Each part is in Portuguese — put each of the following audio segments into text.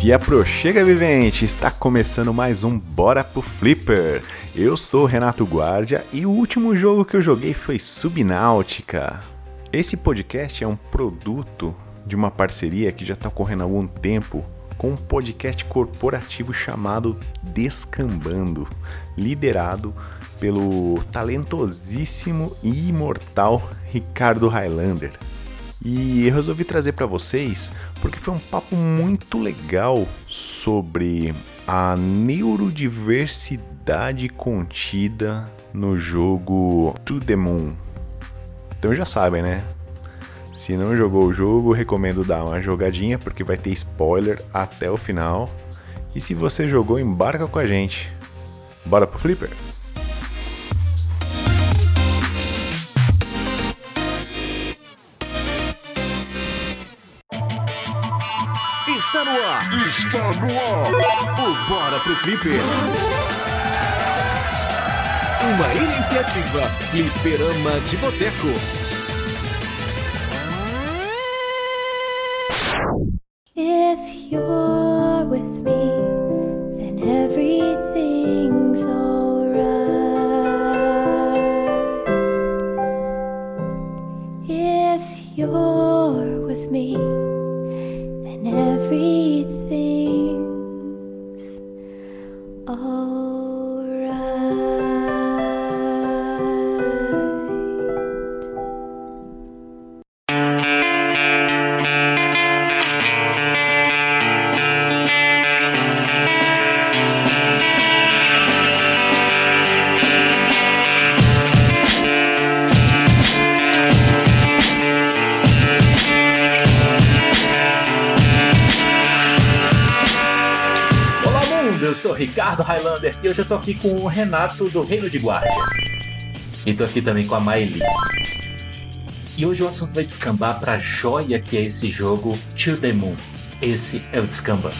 Se aproxega, vivente! Está começando mais um Bora pro Flipper. Eu sou Renato Guardia e o último jogo que eu joguei foi Subnáutica. Esse podcast é um produto de uma parceria que já está ocorrendo há algum tempo com um podcast corporativo chamado Descambando, liderado pelo talentosíssimo e imortal Ricardo Highlander. E eu resolvi trazer para vocês porque foi um papo muito legal sobre a neurodiversidade contida no jogo To The Moon. Então já sabem, né? Se não jogou o jogo, recomendo dar uma jogadinha porque vai ter spoiler até o final. E se você jogou, embarca com a gente. Bora pro Flipper? Está no ar. O Bora pro Flipper. Uma iniciativa Flipperama de Boteco. If you're with me, Ricardo Highlander e hoje eu tô aqui com o Renato do Reino de Guardia. E tô aqui também com a Maeli. E hoje o assunto vai descambar pra joia que é esse jogo To The Moon. Esse é o Descamba.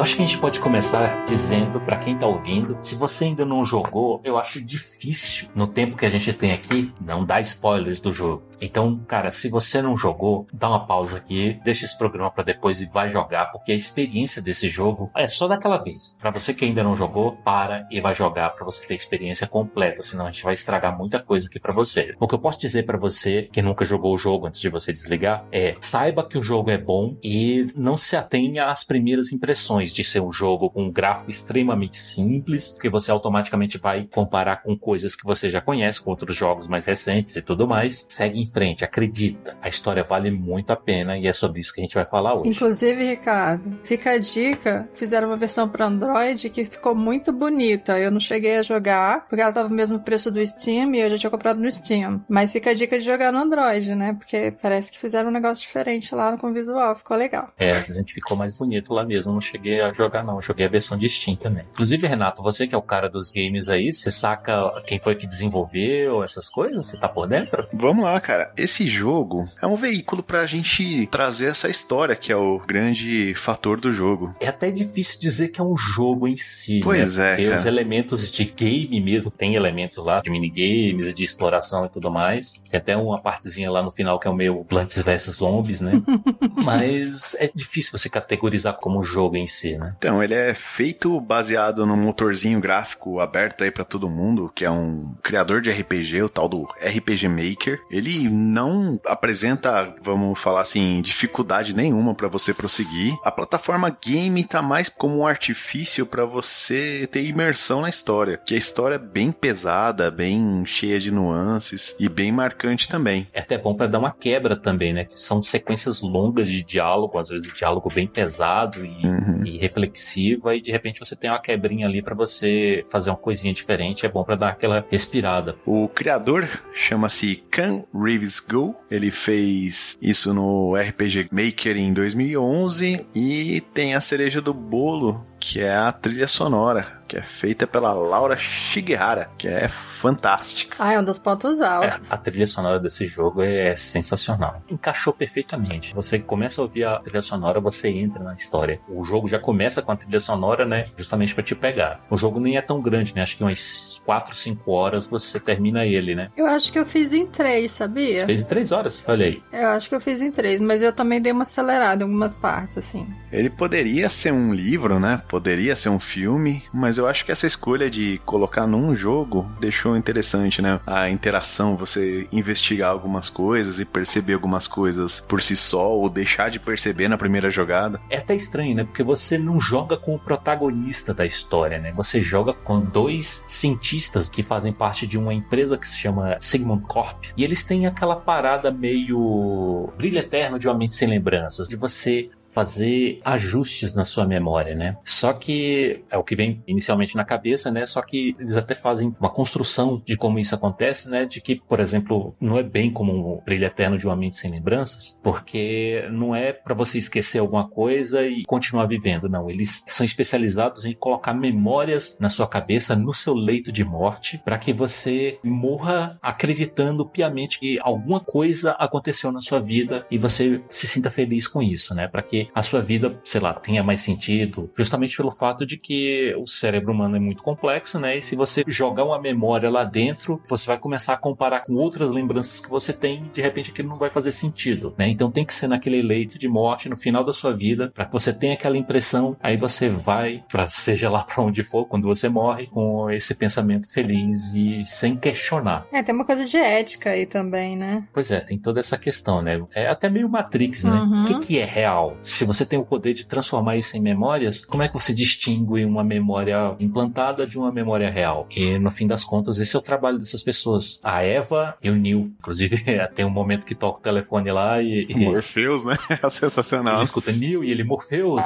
Eu acho que a gente pode começar dizendo pra quem tá ouvindo, se você ainda não jogou, eu acho difícil no tempo que a gente tem aqui não dar spoilers do jogo. Então, cara, se você não jogou, dá uma pausa aqui, deixa esse programa pra depois e vai jogar, porque a experiência desse jogo é só daquela vez. Pra você que ainda não jogou, para e vai jogar pra você ter a experiência completa, senão a gente vai estragar muita coisa aqui pra você. O que eu posso dizer pra você que nunca jogou o jogo antes de você desligar é: saiba que o jogo é bom e não se atenha às primeiras impressões de ser um jogo com um gráfico extremamente simples, porque você automaticamente vai comparar com coisas que você já conhece, com outros jogos mais recentes e tudo mais. Segue em frente, acredita. A história vale muito a pena e é sobre isso que a gente vai falar hoje. Inclusive, Ricardo, fica a dica: fizeram uma versão para Android que ficou muito bonita. Eu não cheguei a jogar, porque ela tava no mesmo preço do Steam e eu já tinha comprado no Steam. Mas fica a dica de jogar no Android, né? Porque parece que fizeram um negócio diferente lá com o visual, ficou legal. É, a gente ficou mais bonito lá mesmo. Não cheguei a jogar, não. Eu joguei a versão de Steam também. Inclusive, Renato, você que é o cara dos games aí, você saca quem foi que desenvolveu essas coisas? Você tá por dentro? Vamos lá, cara. Esse jogo é um veículo pra gente trazer essa história, que é o grande fator do jogo. É até difícil dizer que é um jogo em si, Pois né? é, Porque os cara. elementos de game mesmo, tem elementos lá de minigames, de exploração e tudo mais. Tem até uma partezinha lá no final que é o meio Plants vs Zombies, né? Mas é difícil você categorizar como um jogo em si, né? Então, ele é feito baseado num motorzinho gráfico aberto aí pra todo mundo, que é um criador de RPG, o tal do RPG Maker. Ele não apresenta, vamos falar assim, dificuldade nenhuma pra você prosseguir. A plataforma game tá mais como um artifício pra você ter imersão na história, que a história é bem pesada, bem cheia de nuances e bem marcante também. É até bom pra dar uma quebra também, né? Que são sequências longas de diálogo, às vezes diálogo bem pesado e, Uhum. E reflexiva e de repente você tem uma quebrinha ali pra você fazer uma coisinha diferente, é bom pra dar aquela respirada. O criador chama-se Can Reeves Go. Ele fez isso no RPG Maker em 2011 e tem a cereja do bolo, que é a trilha sonora, que é feita pela Laura Shigehara, que é fantástica. Ah, é um dos pontos É, altos. a trilha sonora desse jogo é sensacional. Encaixou perfeitamente. Você começa a ouvir a trilha sonora, você entra na história. O jogo já começa com a trilha sonora, né? Justamente pra te pegar. O jogo nem é tão grande, né? Acho que umas 4, 5 horas você termina ele, né? Eu acho que eu fiz em três, sabia? Fez em 3 horas, olha aí. Eu acho que eu fiz em três, mas eu também dei uma acelerada em algumas partes, assim. Ele poderia ser um livro, né? Poderia ser um filme, mas eu acho que essa escolha de colocar num jogo deixou interessante, né? A interação, você investigar algumas coisas e perceber algumas coisas por si só, ou deixar de perceber na primeira jogada. É até estranho, né? Porque você não joga com o protagonista da história, né? Você joga com dois cientistas que fazem parte de uma empresa que se chama Sigmund Corp. E eles têm aquela parada meio brilho eterno de uma mente sem lembranças, de você fazer ajustes na sua memória, né? Só que é o que vem inicialmente na cabeça, né? Só que eles até fazem uma construção de como isso acontece, né? De que, por exemplo, não é bem como um brilho eterno de uma mente sem lembranças, porque não é para você esquecer alguma coisa e continuar vivendo, não. Eles são especializados em colocar memórias na sua cabeça, no seu leito de morte, para que você morra acreditando piamente que alguma coisa aconteceu na sua vida e você se sinta feliz com isso, né? Para que a sua vida, sei lá, tenha mais sentido, justamente pelo fato de que o cérebro humano é muito complexo, né? E se você jogar uma memória lá dentro, você vai começar a comparar com outras lembranças que você tem e de repente aquilo não vai fazer sentido, né? Então tem que ser naquele leito de morte no final da sua vida, para que você tenha aquela impressão, aí você vai para seja lá para onde for quando você morre com esse pensamento feliz e sem questionar. É, tem uma coisa de ética aí também, né? Pois é, tem toda essa questão, né? É até meio Matrix, né? Uhum. O que, que é real? Se você tem o poder de transformar isso em memórias, como é que você distingue uma memória implantada de uma memória real? E no fim das contas, esse é o trabalho dessas pessoas. A Eva e o Neil. Inclusive, tem um momento que toca o telefone lá e. e... Morpheus, né? É sensacional. Ele escuta Neil e ele Morpheus.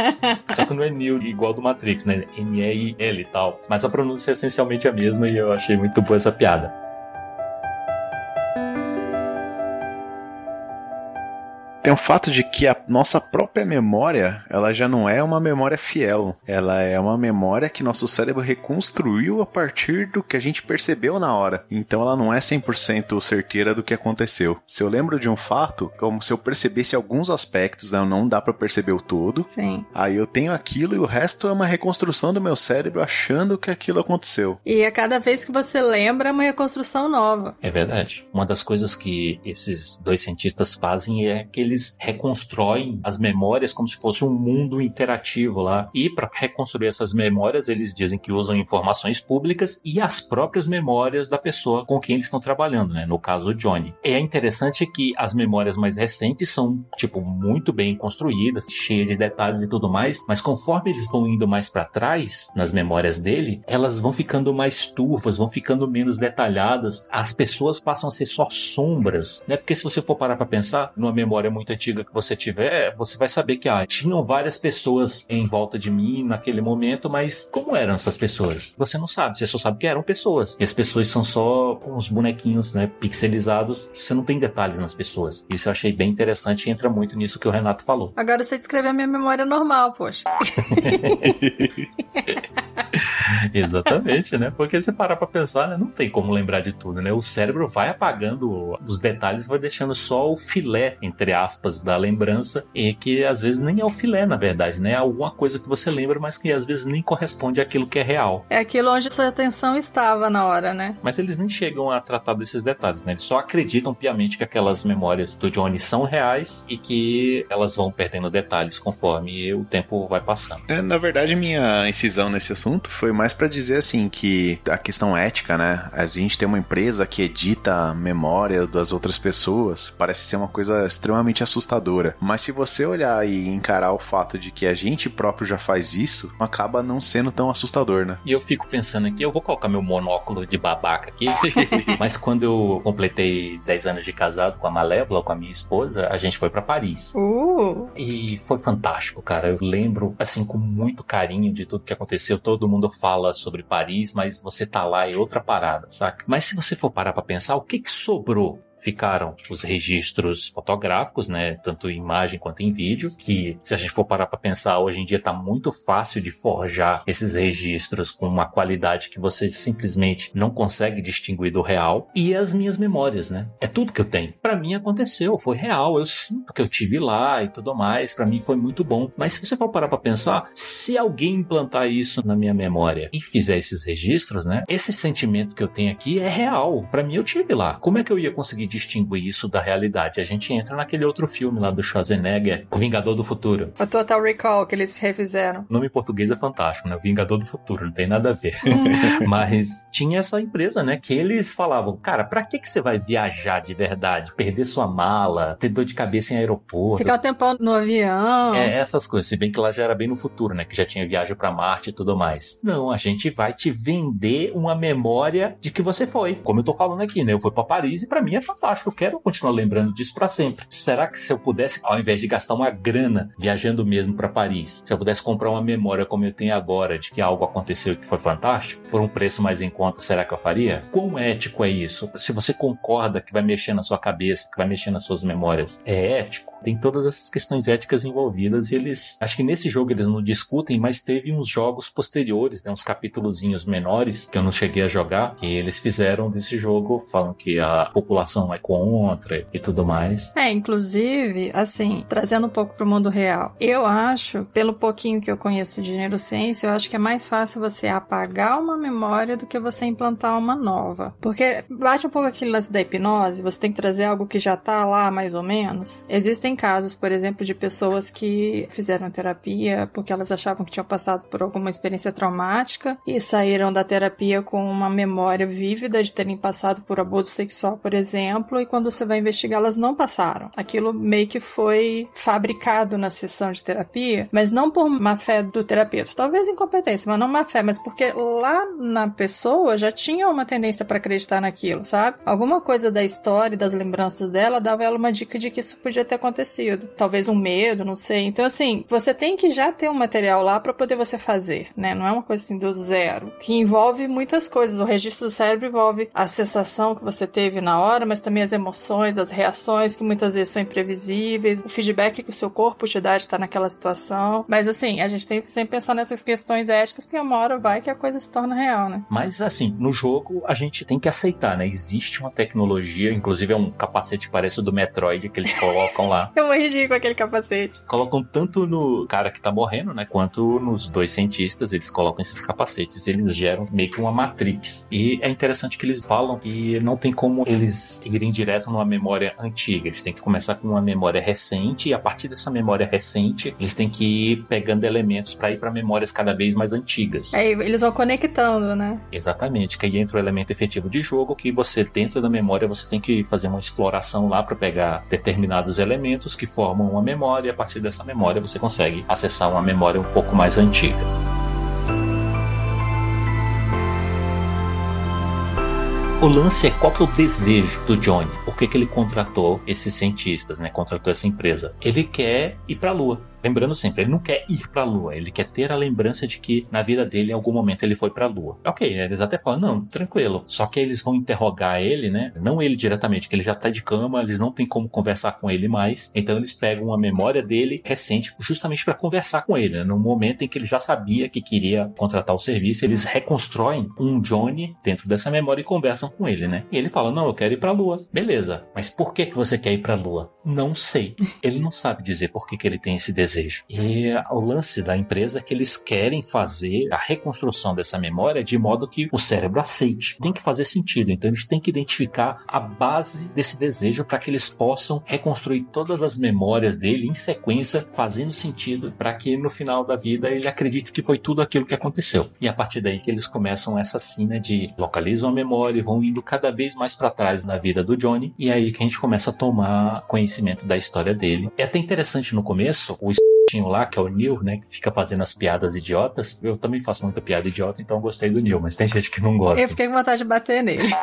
Só que não é Neil igual do Matrix, né? N-E-I-L e tal. Mas a pronúncia é essencialmente a mesma e eu achei muito boa essa piada. Tem o fato de que a nossa própria memória, ela já não é uma memória fiel. Ela é uma memória que nosso cérebro reconstruiu a partir do que a gente percebeu na hora. Então ela não é 100% certeira do que aconteceu. Se eu lembro de um fato, como se eu percebesse alguns aspectos, né, não dá para perceber o todo. Sim. Aí eu tenho aquilo e o resto é uma reconstrução do meu cérebro achando que aquilo aconteceu. E a cada vez que você lembra, é uma reconstrução nova. É verdade. Uma das coisas que esses dois cientistas fazem é que eles reconstroem as memórias como se fosse um mundo interativo lá. E para reconstruir essas memórias, eles dizem que usam informações públicas e as próprias memórias da pessoa com quem eles estão trabalhando, né? No caso, o Johnny. É interessante que as memórias mais recentes são, tipo, muito bem construídas, cheias de detalhes e tudo mais, mas conforme eles vão indo mais para trás nas memórias dele, elas vão ficando mais turvas, vão ficando menos detalhadas. As pessoas passam a ser só sombras, né? Porque se você for parar para pensar, numa memória muito antiga que você tiver, você vai saber que ah, tinham várias pessoas em volta de mim naquele momento, mas como eram essas pessoas? Você não sabe, você só sabe que eram pessoas. E as pessoas são só uns bonequinhos, né, pixelizados, você não tem detalhes nas pessoas. Isso eu achei bem interessante e entra muito nisso que o Renato falou. Agora você descreveu a minha memória normal, poxa. Exatamente, né? Porque você parar pra pensar, né? Não tem como lembrar de tudo, né? O cérebro vai apagando os detalhes, vai deixando só o filé, entre aspas, da lembrança, e que às vezes nem é o filé, na verdade, né? É alguma coisa que você lembra, mas que às vezes nem corresponde àquilo que é real. É aquilo onde sua atenção estava na hora, né? Mas eles nem chegam a tratar desses detalhes, né? Eles só acreditam piamente que aquelas memórias do Johnny são reais e que elas vão perdendo detalhes conforme o tempo vai passando. É, na verdade, minha incisão nesse assunto foi mais pra dizer assim que a questão ética, né? A gente tem uma empresa que edita a memória das outras pessoas, parece ser uma coisa extremamente assustadora. Mas se você olhar e encarar o fato de que a gente próprio já faz isso, acaba não sendo tão assustador, né? E eu fico pensando aqui, eu vou colocar meu monóculo de babaca aqui. Mas quando eu completei 10 anos de casado com a Malévola, com a minha esposa, a gente foi pra Paris. Uh! E foi fantástico, cara. Eu lembro, assim, com muito carinho de tudo que aconteceu. Todo mundo fala sobre Paris, mas você tá lá é outra parada, saca? Mas se você for parar pra pensar, o que que sobrou ficaram os registros fotográficos, né, tanto em imagem quanto em vídeo, que se a gente for parar para pensar, hoje em dia tá muito fácil de forjar esses registros com uma qualidade que você simplesmente não consegue distinguir do real, e as minhas memórias, né? É tudo que eu tenho. Para mim aconteceu, foi real, eu sinto que eu tive lá e tudo mais, para mim foi muito bom. Mas se você for parar para pensar, se alguém implantar isso na minha memória e fizer esses registros, né? Esse sentimento que eu tenho aqui é real. Para mim eu tive lá. Como é que eu ia conseguir distinguir isso da realidade. A gente entra naquele outro filme lá do Schwarzenegger, O Vingador do Futuro. O Total Recall que eles refizeram. O nome em português é fantástico, né? O Vingador do Futuro, não tem nada a ver. Mas tinha essa empresa, né? Que eles falavam, cara, pra que, que você vai viajar de verdade? Perder sua mala, ter dor de cabeça em aeroporto. Ficar um tempão no avião. É, essas coisas. Se bem que lá já era bem no futuro, né? Que já tinha viagem pra Marte e tudo mais. Não, a gente vai te vender uma memória de que você foi. Como eu tô falando aqui, né? Eu fui pra Paris e pra mim é fantástico. Eu quero continuar lembrando disso pra sempre. Será que se eu pudesse, ao invés de gastar uma grana viajando mesmo pra Paris, se eu pudesse comprar uma memória como eu tenho agora de que algo aconteceu e que foi fantástico, por um preço mais em conta, será que eu faria? Quão ético é isso? Se você concorda que vai mexer na sua cabeça, que vai mexer nas suas memórias, é ético? Tem todas essas questões éticas envolvidas e eles, acho que nesse jogo eles não discutem, mas teve uns jogos posteriores, né, uns capítulozinhos menores que eu não cheguei a jogar, que eles fizeram desse jogo, falam que a população é contra e tudo mais. É, inclusive, assim, trazendo um pouco pro mundo real. Eu acho, pelo pouquinho que eu conheço de neurociência, eu acho que é mais fácil você apagar uma memória do que você implantar uma nova. Porque bate um pouco aquele lance da hipnose, você tem que trazer algo que já tá lá mais ou menos. Existem casos, por exemplo, de pessoas que fizeram terapia porque elas achavam que tinham passado por alguma experiência traumática e saíram da terapia com uma memória vívida de terem passado por abuso sexual, por exemplo, e quando você vai investigar, elas não passaram. Aquilo meio que foi fabricado na sessão de terapia, mas não por má fé do terapeuta, talvez incompetência, mas não má fé, mas porque lá na pessoa já tinha uma tendência para acreditar naquilo, sabe? Alguma coisa da história e das lembranças dela dava ela uma dica de que isso podia ter acontecido. Talvez um medo, não sei. Então, assim, você tem que já ter um material lá para poder você fazer, né? Não é uma coisa assim do zero, que envolve muitas coisas. O registro do cérebro envolve a sensação que você teve na hora, mas também as emoções, as reações que muitas vezes são imprevisíveis, o feedback que o seu corpo te dá de estar naquela situação. Mas assim, a gente tem que sempre pensar nessas questões éticas, porque uma hora vai que a coisa se torna real, né? Mas assim, no jogo a gente tem que aceitar, né? Existe uma tecnologia, inclusive é um capacete que parece o do Metroid que eles colocam lá. Eu morri de rir com aquele capacete. Colocam tanto no cara que tá morrendo, né? Quanto nos dois cientistas, eles colocam esses capacetes. Eles geram meio que uma matrix. E é interessante que eles falam que não tem como eles irem direto numa memória antiga. Eles têm que começar com uma memória recente e a partir dessa memória recente, eles têm que ir pegando elementos para ir para memórias cada vez mais antigas. Aí eles vão conectando, né? Exatamente, que aí entra o elemento efetivo de jogo que você dentro da memória você tem que fazer uma exploração lá para pegar determinados elementos que formam uma memória e a partir dessa memória você consegue acessar uma memória um pouco mais antiga. O lance é qual que é o desejo do Johnny? Por que, que ele contratou esses cientistas, né? Contratou essa empresa? Ele quer ir para a Lua. Lembrando sempre, ele não quer ir para a Lua, ele quer ter a lembrança de que na vida dele, em algum momento, ele foi para a Lua. Ok, eles até falam, não, tranquilo. Só que eles vão interrogar ele, né? Não ele diretamente, que ele já tá de cama, eles não tem como conversar com ele mais. Então eles pegam uma memória dele recente, justamente para conversar com ele, né? No momento em que ele já sabia que queria contratar o serviço, eles reconstroem um Johnny dentro dessa memória e conversam com ele, né? E ele fala, não, eu quero ir para a Lua. Beleza, mas por que que você quer ir para a Lua? Não sei. Ele não sabe dizer por que que ele tem esse desejo desejo. E o lance da empresa é que eles querem fazer a reconstrução dessa memória de modo que o cérebro aceite. Tem que fazer sentido. Então eles têm que identificar a base desse desejo para que eles possam reconstruir todas as memórias dele em sequência, fazendo sentido para que no final da vida ele acredite que foi tudo aquilo que aconteceu. E a partir daí que eles começam essa cena de localizam a memória e vão indo cada vez mais para trás na vida do Johnny. E aí que a gente começa a tomar conhecimento da história dele. É até interessante no começo, o lá, que é o Neil, né, que fica fazendo as piadas idiotas. Eu também faço muita piada idiota, então eu gostei do Neil, mas tem gente que não gosta. Eu fiquei com vontade de bater nele.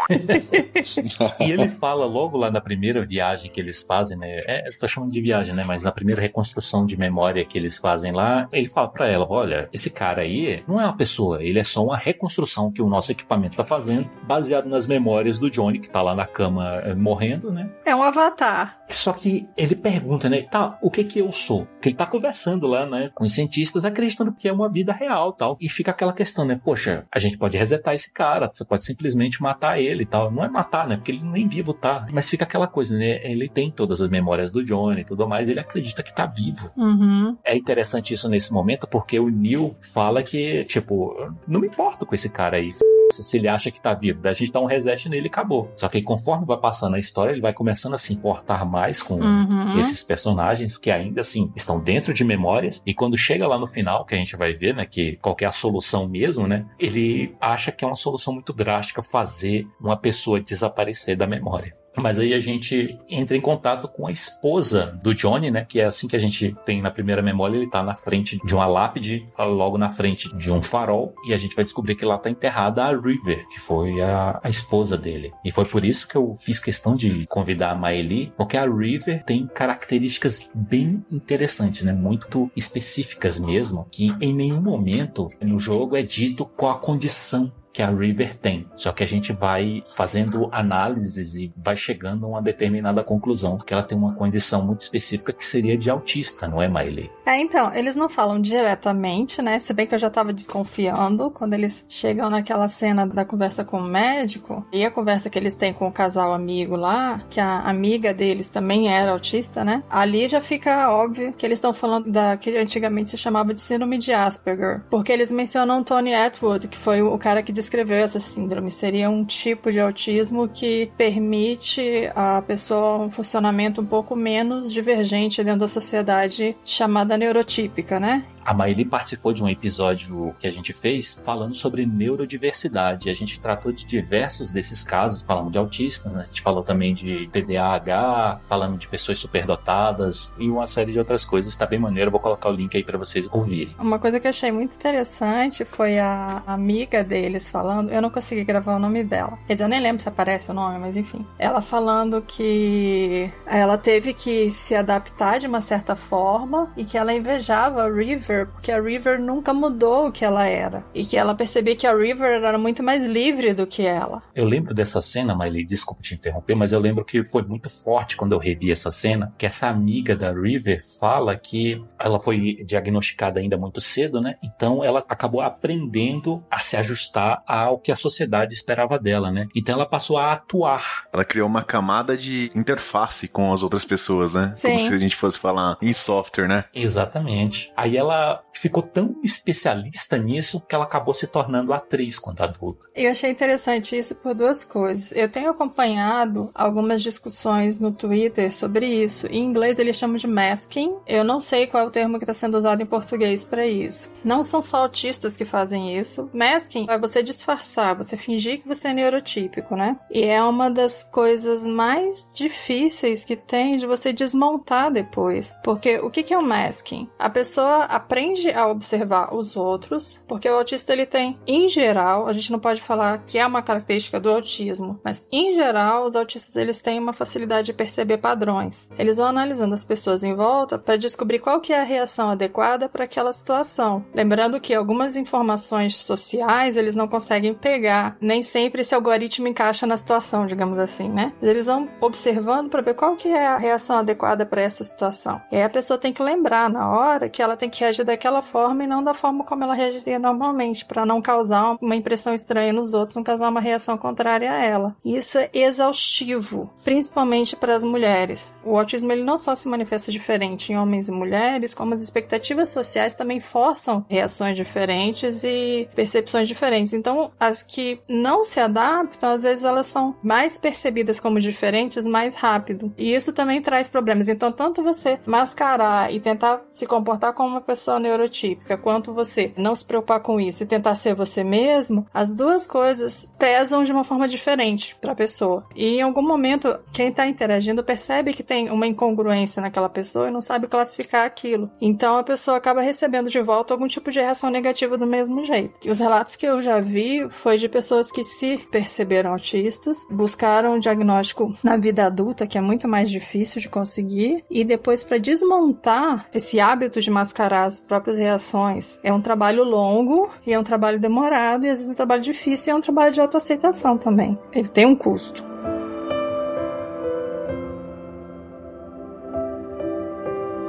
E ele fala logo lá na primeira viagem que eles fazem, né? É, eu tô chamando de viagem, né? Mas na primeira reconstrução de memória que eles fazem lá, ele fala pra ela: olha, esse cara aí não é uma pessoa, ele é só uma reconstrução que o nosso equipamento tá fazendo, baseado nas memórias do Johnny, que tá lá na cama eh, morrendo, né? É um avatar. Só que ele pergunta, né? Tá, o que que eu sou? Que ele tá conversando lá, né? Com os cientistas, acreditando que é uma vida real tal. E fica aquela questão, né? Poxa, a gente pode resetar esse cara, você pode simplesmente matar ele e tal. Não é matar, né? Porque ele nem vivo tá. Mas fica aquela coisa, né? Ele tem todas as memórias do Johnny e tudo mais, ele acredita que tá vivo. Uhum. É interessante isso nesse momento, porque o Neil fala que, tipo, não me importo com esse cara aí. Se ele acha que tá vivo, daí a gente dá um reset nele e acabou. Só que aí, conforme vai passando a história, ele vai começando a se importar mais com Uhum. esses personagens que ainda assim estão dentro de memórias. E quando chega lá no final, que a gente vai ver, né, que qual que é a solução mesmo, né? Ele acha que é uma solução muito drástica fazer uma pessoa desaparecer da memória. Mas aí a gente entra em contato com a esposa do Johnny, né? Que é assim que a gente tem na primeira memória, ele tá na frente de uma lápide, logo na frente de um farol, e a gente vai descobrir que lá tá enterrada a River, que foi a, a esposa dele. E foi por isso que eu fiz questão de convidar a Maeli, porque a River tem características bem interessantes, né? Muito específicas mesmo, que em nenhum momento no jogo é dito qual a condição que a River tem. Só que a gente vai fazendo análises e vai chegando a uma determinada conclusão, que ela tem uma condição muito específica que seria de autista, não é, Miley? É, então, eles não falam diretamente, né? Se bem que eu já tava desconfiando quando eles chegam naquela cena da conversa com o médico e a conversa que eles têm com o casal amigo lá, que a amiga deles também era autista, né? Ali já fica óbvio que eles estão falando da que antigamente se chamava de síndrome de Asperger, porque eles mencionam Tony Atwood, que foi o cara que descreveu essa síndrome. Seria um tipo de autismo que permite a pessoa um funcionamento um pouco menos divergente dentro da sociedade chamada neurotípica, né? A Maeli participou de um episódio que a gente fez falando sobre neurodiversidade. A gente tratou de diversos desses casos, falamos de autistas, né? a gente falou também de TDAH, falamos de pessoas superdotadas e uma série de outras coisas. Tá bem maneiro, vou colocar o link aí para vocês ouvirem. Uma coisa que eu achei muito interessante foi a amiga deles falando, eu não consegui gravar o nome dela. Quer dizer, eu nem lembro se aparece o nome, mas enfim. Ela falando que ela teve que se adaptar de uma certa forma e que ela invejava a River porque a River nunca mudou o que ela era. E que ela percebia que a River era muito mais livre do que ela. Eu lembro dessa cena, Miley, desculpa te interromper, mas eu lembro que foi muito forte quando eu revi essa cena, que essa amiga da River fala que ela foi diagnosticada ainda muito cedo, né? Então ela acabou aprendendo a se ajustar ao que a sociedade esperava dela, né? Então ela passou a atuar. Ela criou uma camada de interface com as outras pessoas, né? Sim. Como se a gente fosse falar em software, né? Exatamente. Aí ela ficou tão especialista nisso que ela acabou se tornando atriz quando adulta. Eu achei interessante isso por duas coisas. Eu tenho acompanhado algumas discussões no Twitter sobre isso. Em inglês eles chamam de masking. Eu não sei qual é o termo que está sendo usado em português para isso. Não são só autistas que fazem isso. Masking é você disfarçar, você fingir que você é neurotípico, né? E é uma das coisas mais difíceis que tem de você desmontar depois. Porque o que é o masking? A pessoa aprende a observar os outros, porque o autista ele tem, em geral, a gente não pode falar que é uma característica do autismo, mas em geral os autistas eles têm uma facilidade de perceber padrões. Eles vão analisando as pessoas em volta para descobrir qual que é a reação adequada para aquela situação. Lembrando que algumas informações sociais eles não conseguem pegar, nem sempre esse algoritmo encaixa na situação, digamos assim, né? Eles vão observando para ver qual que é a reação adequada para essa situação. E aí a pessoa tem que lembrar na hora que ela tem que reagir agir daquela forma e não da forma como ela reagiria normalmente, para não causar uma impressão estranha nos outros, não causar uma reação contrária a ela. Isso é exaustivo, principalmente para as mulheres. O autismo ele não só se manifesta diferente em homens e mulheres, como as expectativas sociais também forçam reações diferentes e percepções diferentes. Então, as que não se adaptam, às vezes elas são mais percebidas como diferentes mais rápido. E isso também traz problemas. Então, tanto você mascarar e tentar se comportar como uma pessoa neurotípica, quanto você não se preocupar com isso e tentar ser você mesmo, as duas coisas pesam de uma forma diferente para a pessoa. E em algum momento, quem está interagindo percebe que tem uma incongruência naquela pessoa e não sabe classificar aquilo. Então a pessoa acaba recebendo de volta algum tipo de reação negativa do mesmo jeito. E os relatos que eu já vi foi de pessoas que se perceberam autistas, buscaram um diagnóstico na vida adulta, que é muito mais difícil de conseguir, e depois para desmontar esse hábito de mascarar as próprias reações é um trabalho longo e é um trabalho demorado e às vezes um trabalho difícil e é um trabalho de autoaceitação também. Ele tem um custo.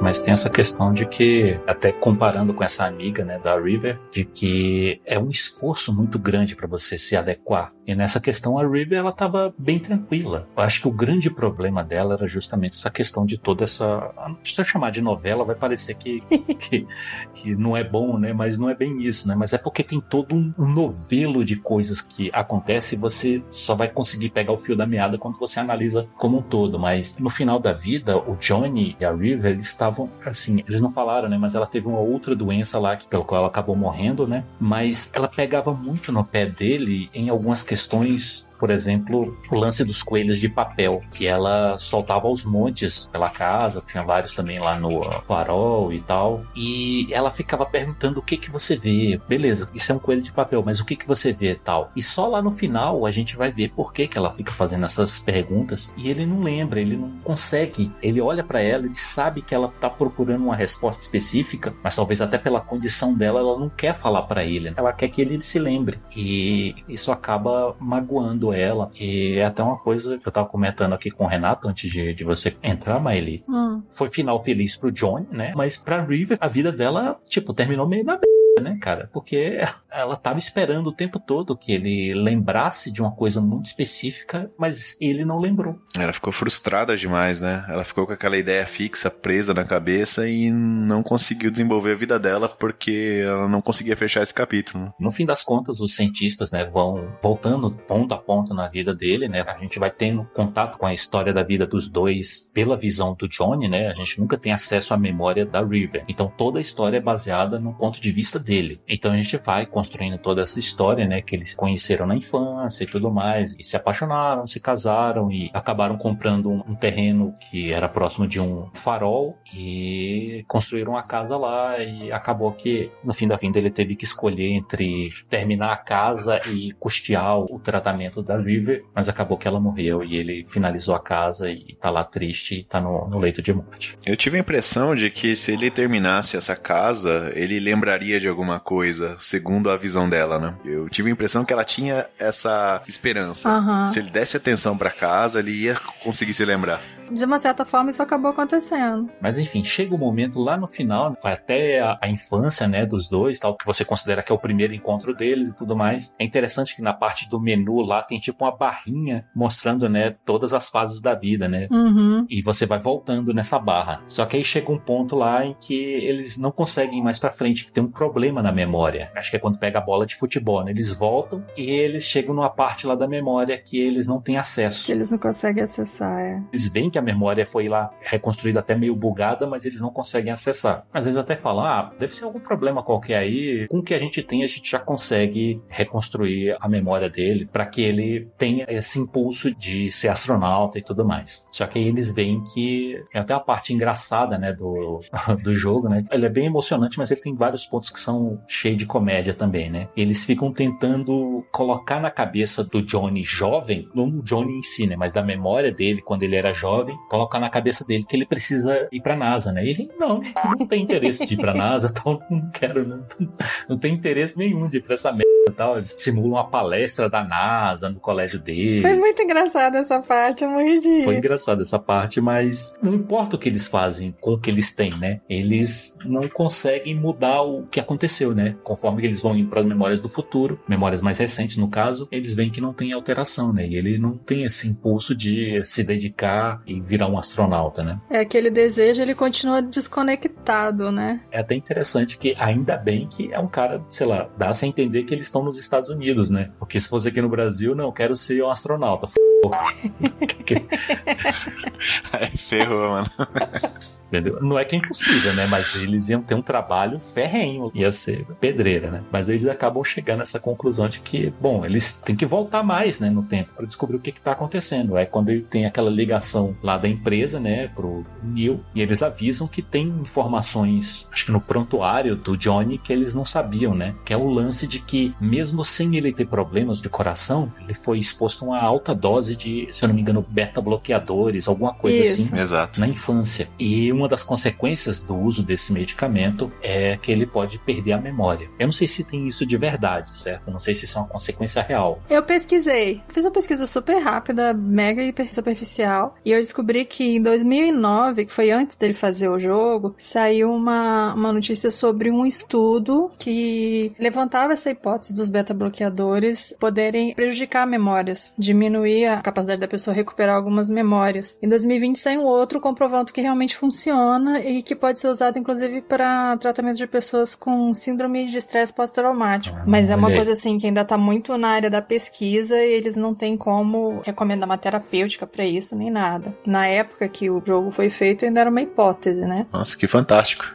Mas tem essa questão de que, até comparando com essa amiga, né, da River, de que é um esforço muito grande para você se adequar. E nessa questão, a River, ela tava bem tranquila. Eu acho que o grande problema dela era justamente essa questão de toda essa. Se eu chamar de novela, vai parecer que, que, que, não é bom, né? Mas não é bem isso, né? Mas é porque tem todo um, um novelo de coisas que acontece e você só vai conseguir pegar o fio da meada quando você analisa como um todo. Mas no final da vida, o Johnny e a River, eles estavam assim, eles não falaram, né? Mas ela teve uma outra doença lá, que, pelo qual ela acabou morrendo, né? Mas ela pegava muito no pé dele em algumas questões por exemplo, o lance dos coelhos de papel, que ela soltava aos montes pela casa, tinha vários também lá no farol e tal, e ela ficava perguntando o que que você vê. Beleza, isso é um coelho de papel, mas o que que você vê tal? E só lá no final a gente vai ver por que que ela fica fazendo essas perguntas e ele não lembra, ele não consegue. Ele olha para ela, ele sabe que ela tá procurando uma resposta específica, mas talvez até pela condição dela ela não quer falar para ele. Ela quer que ele se lembre. E isso acaba magoando ela. E é até uma coisa que eu tava comentando aqui com o Renato antes de, de você entrar, Miley. Hum. Foi final feliz pro Johnny, né? Mas pra River, a vida dela, tipo, terminou meio na né, cara? Porque ela tava esperando o tempo todo que ele lembrasse de uma coisa muito específica, mas ele não lembrou. Ela ficou frustrada demais, né? Ela ficou com aquela ideia fixa, presa na cabeça e não conseguiu desenvolver a vida dela porque ela não conseguia fechar esse capítulo. No fim das contas, os cientistas, né, vão voltando ponto a ponto na vida dele, né? A gente vai tendo contato com a história da vida dos dois pela visão do Johnny, né? A gente nunca tem acesso à memória da River. Então toda a história é baseada no ponto de vista dele. Então a gente vai construindo toda essa história, né? Que eles conheceram na infância e tudo mais, e se apaixonaram, se casaram e acabaram comprando um, um terreno que era próximo de um farol e construíram uma casa lá e acabou que no fim da vida ele teve que escolher entre terminar a casa e custear o tratamento da River, mas acabou que ela morreu e ele finalizou a casa e tá lá triste e tá no, no leito de morte. Eu tive a impressão de que se ele terminasse essa casa, ele lembraria de alguma coisa, segundo a visão dela, né? Eu tive a impressão que ela tinha essa esperança. Aham. Se ele desse atenção pra casa, ele ia conseguir se lembrar. De uma certa forma, isso acabou acontecendo. Mas enfim, chega o momento lá no final, vai até a, a infância, né, dos dois, tal, que você considera que é o primeiro encontro deles e tudo mais. É interessante que na parte do menu lá tem tipo uma barrinha mostrando, né, todas as fases da vida, né? Uhum. E você vai voltando nessa barra. Só que aí chega um ponto lá em que eles não conseguem ir mais pra frente, que tem um problema na memória. Acho que é quando pega a bola de futebol, né? Eles voltam e eles chegam numa parte lá da memória que eles não têm acesso. Que eles não conseguem acessar, é. Eles veem que a memória foi lá reconstruída até meio bugada, mas eles não conseguem acessar. Às vezes até falam, ah, deve ser algum problema qualquer aí. Com o que a gente tem, a gente já consegue reconstruir a memória dele para que ele tenha esse impulso de ser astronauta e tudo mais. Só que aí eles veem que é até a parte engraçada, né, do, do jogo, né? Ele é bem emocionante, mas ele tem vários pontos que são cheios de comédia também, né? Eles ficam tentando colocar na cabeça do Johnny jovem, não do Johnny em si, né, mas da memória dele quando ele era jovem, colocar na cabeça dele que ele precisa ir pra NASA, né? E ele, não, não tem interesse de ir pra NASA, então não quero, não, não tem interesse nenhum de ir pra essa merda tal. Eles simulam uma palestra da NASA no colégio dele. Foi muito engraçada essa parte, eu morri de. Foi engraçado essa parte, mas não importa o que eles fazem com o que eles têm, né? Eles não conseguem mudar o que aconteceu, né? Conforme eles vão indo para as memórias do futuro, memórias mais recentes no caso, eles veem que não tem alteração, né? E ele não tem esse impulso de se dedicar e virar um astronauta, né? É aquele desejo, ele continua desconectado, né? É até interessante que ainda bem que é um cara, sei lá, dá-se a entender que eles estão nos Estados Unidos, né? Porque se fosse aqui no Brasil, não, quero ser um astronauta. F***. Aí ferrou, mano. Entendeu? Não é que é impossível, né? Mas eles iam ter um trabalho ferrenho, ia ser pedreira, né? Mas eles acabam chegando nessa conclusão de que, bom, eles têm que voltar mais, né, no tempo para descobrir o que está acontecendo. É quando ele tem aquela ligação lá da empresa, né, pro Neil, e eles avisam que tem informações, acho que no prontuário do Johnny que eles não sabiam, né? Que é o lance de que mesmo sem ele ter problemas de coração, ele foi exposto a uma alta dose de, se eu não me engano, beta bloqueadores, alguma coisa Isso. assim Exato. na infância. E uma das consequências do uso desse medicamento é que ele pode perder a memória. Eu não sei se tem isso de verdade, certo? Não sei se isso é uma consequência real. Eu pesquisei. Fiz uma pesquisa super rápida, mega hiper superficial, e eu descobri que em 2009, que foi antes dele fazer o jogo, saiu uma, uma notícia sobre um estudo que levantava essa hipótese dos beta-bloqueadores poderem prejudicar memórias, diminuir a capacidade da pessoa recuperar algumas memórias. Em 2020 saiu outro comprovando que realmente funciona e que pode ser usado inclusive para tratamento de pessoas com síndrome de estresse pós-traumático. Mas é uma coisa assim que ainda tá muito na área da pesquisa e eles não têm como recomendar uma terapêutica para isso nem nada. Na época que o jogo foi feito ainda era uma hipótese, né? Nossa, que fantástico.